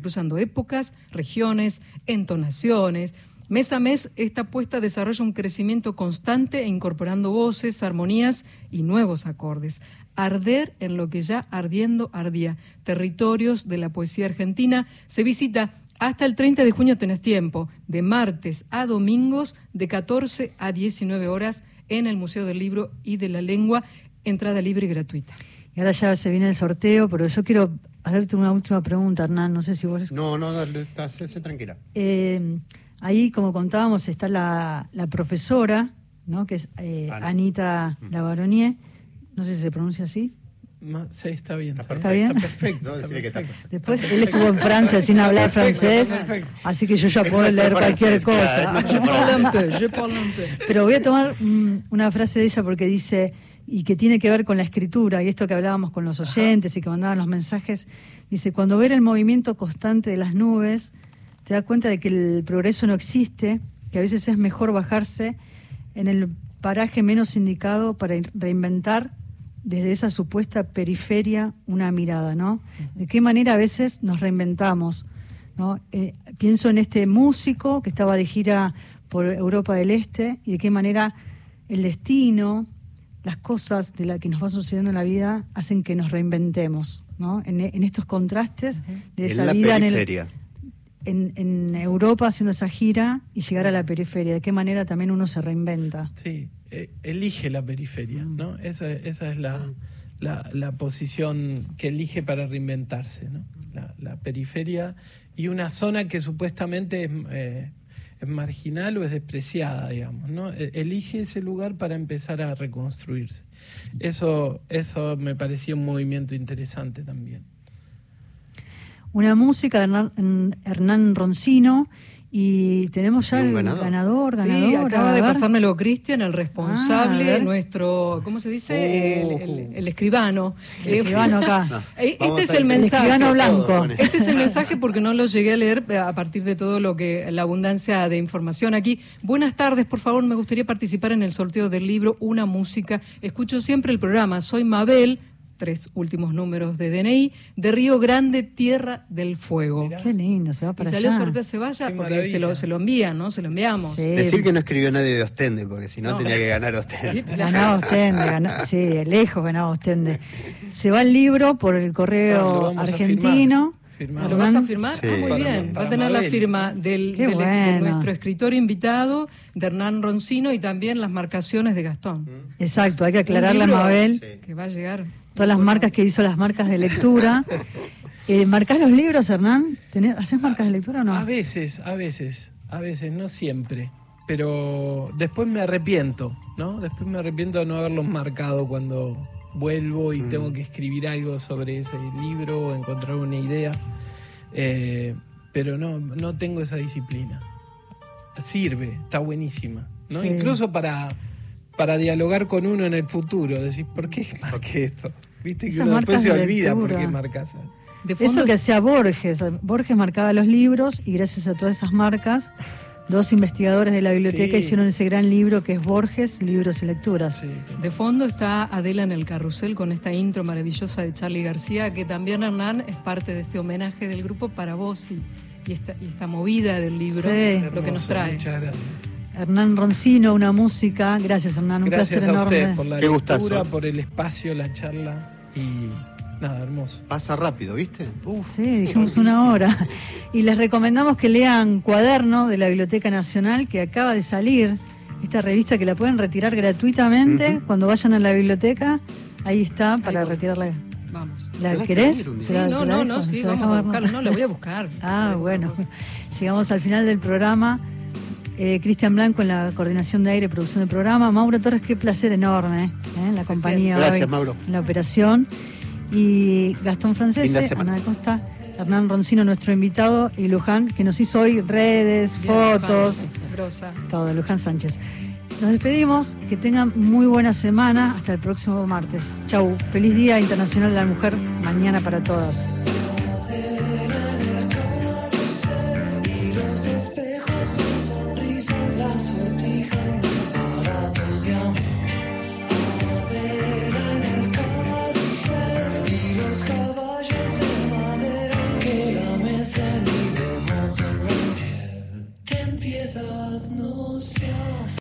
cruzando épocas, regiones, entonaciones. Mes a mes, esta apuesta desarrolla un crecimiento constante e incorporando voces, armonías y nuevos acordes. Arder en lo que ya ardiendo ardía. Territorios de la poesía argentina. Se visita hasta el 30 de junio tenés tiempo, de martes a domingos, de 14 a 19 horas en el Museo del Libro y de la Lengua, entrada libre y gratuita. Y ahora ya se viene el sorteo, pero yo quiero hacerte una última pregunta, Hernán. No sé si vos. No, no, dale, hacese tranquila. Eh, ahí, como contábamos, está la, la profesora, ¿no? que es eh. Anita Lavaronier. No sé si se pronuncia así. Sí, está bien. ¿Está ¿Está bien? Está perfecto. Está decirle que está perfecto. Después él estuvo en Francia sin hablar Perfecto, francés, perfecto. así que yo ya puedo leer cualquier cosa. Pero voy a tomar mm, una frase de ella porque dice, y que tiene que ver con la escritura, y esto que hablábamos con los oyentes y que mandaban los mensajes, dice, cuando ver el movimiento constante de las nubes, te das cuenta de que el progreso no existe, que a veces es mejor bajarse en el paraje menos indicado para reinventar desde esa supuesta periferia una mirada, ¿no? De qué manera a veces nos reinventamos, ¿no? Eh, pienso en este músico que estaba de gira por Europa del Este y de qué manera el destino, las cosas de las que nos van sucediendo en la vida hacen que nos reinventemos, ¿no? En, en estos contrastes de esa en la vida en el, periferia. en, en Europa haciendo esa gira y llegar a la periferia. De qué manera también uno se reinventa. Sí, eh, elige la periferia, ¿no? Esa, esa es la, la, la posición que elige para reinventarse, ¿no? La, la periferia y una zona que supuestamente es, eh, es marginal o es despreciada, digamos, ¿no? E- Elige ese lugar para empezar a reconstruirse. Eso, eso me parecía un movimiento interesante también. Una música de Hernán, Hernán Roncino y tenemos ya el ganador. ganador, Sí, ganadora. acaba de pasármelo Cristian, el Ah, responsable, ver. nuestro, ¿cómo se dice? Uh, el, el- el escribano. El escribano acá. Eh, Vamos Este es el mensaje. El escribano blanco. Este es el mensaje porque no lo llegué a leer eh, a partir de todo lo que la abundancia de información aquí. Buenas tardes, por favor, me gustaría participar en el sorteo del libro Una música. Escucho siempre el programa. Soy Mabel, tres últimos números de DNI, de Río Grande, Tierra del Fuego. Mirá. Qué lindo, se va Y para salió allá. sorteo se vaya Qué porque se lo, se lo envían, ¿no? Se lo enviamos. Sí. Decir que no escribió nadie de Ostende, porque si no, No. tenía que ganar Ostende. Ganaba Ostende, ganaba- sí, lejos ganaba Ostende. Se va el libro por el correo argentino. ¿Lo vas a firmar? Sí. Ah, muy Para- bien. Va a tener la firma del, de nuestro escritor invitado, de Hernán Roncino, y también las marcaciones de Gastón. Exacto, hay que Un aclararle a libro Mabel Sí. Que va a llegar. Todas las marcas que hizo las marcas de lectura. Eh, ¿Marcás los libros, Hernán? ¿Tenés- ¿Haces marcas de lectura o no? A veces, a veces, a veces, no siempre. Pero después me arrepiento, ¿no? Después me arrepiento de no haberlos marcado cuando vuelvo y tengo que escribir algo sobre ese libro o encontrar una idea. Eh, pero no, no tengo esa disciplina. Sirve, está buenísima. ¿no? Sí. Incluso para, para dialogar con uno en el futuro. Decir, ¿por qué marqué esto? Viste que Esas uno después se de olvida por qué marcas. Eso que hacía Borges. Borges marcaba los libros y gracias a todas esas marcas, dos investigadores de la biblioteca Sí. hicieron ese gran libro que es Borges, Libros y Lecturas. Sí. De fondo está Adela en el carrusel con esta intro maravillosa de Charlie García, que también Hernán es parte de este homenaje del grupo para vos y, y esta, y esta movida del libro, Sí. lo que nos trae. Muchas gracias. Hernán Roncino, una música. Gracias, Hernán. Un Gracias placer a enorme. usted por la Qué lectura, gustazo. por el espacio, la charla y nada, hermoso. Pasa rápido, ¿viste? Sí, dijimos una hora. Y les recomendamos que lean Cuaderno de la Biblioteca Nacional, que acaba de salir. Esta revista que la pueden retirar gratuitamente cuando vayan a la biblioteca. Ahí está para Ahí retirarla. Vamos. ¿La querés? venir un día. Sí, ¿Se la- no, no, no, sí, ¿Se la vamos a Hernán? buscarlo. No, la voy a buscar. Ah, bueno. Llegamos al final del programa. Eh, Cristian Blanco en la coordinación de aire, producción del programa. Mauro Torres, qué placer enorme ¿eh? en la compañía siente. Gracias, hoy, Mauro. en la operación. Y Gastón Francese, semana. Ana de Costa, Hernán Roncino, nuestro invitado, y Luján, que nos hizo hoy redes, Bien, fotos, Luján, todo, Luján Sánchez. Nos despedimos, que tengan muy buena semana, hasta el próximo martes. Chau, feliz Día Internacional de la Mujer, mañana para todas. Ten piedad, no seas.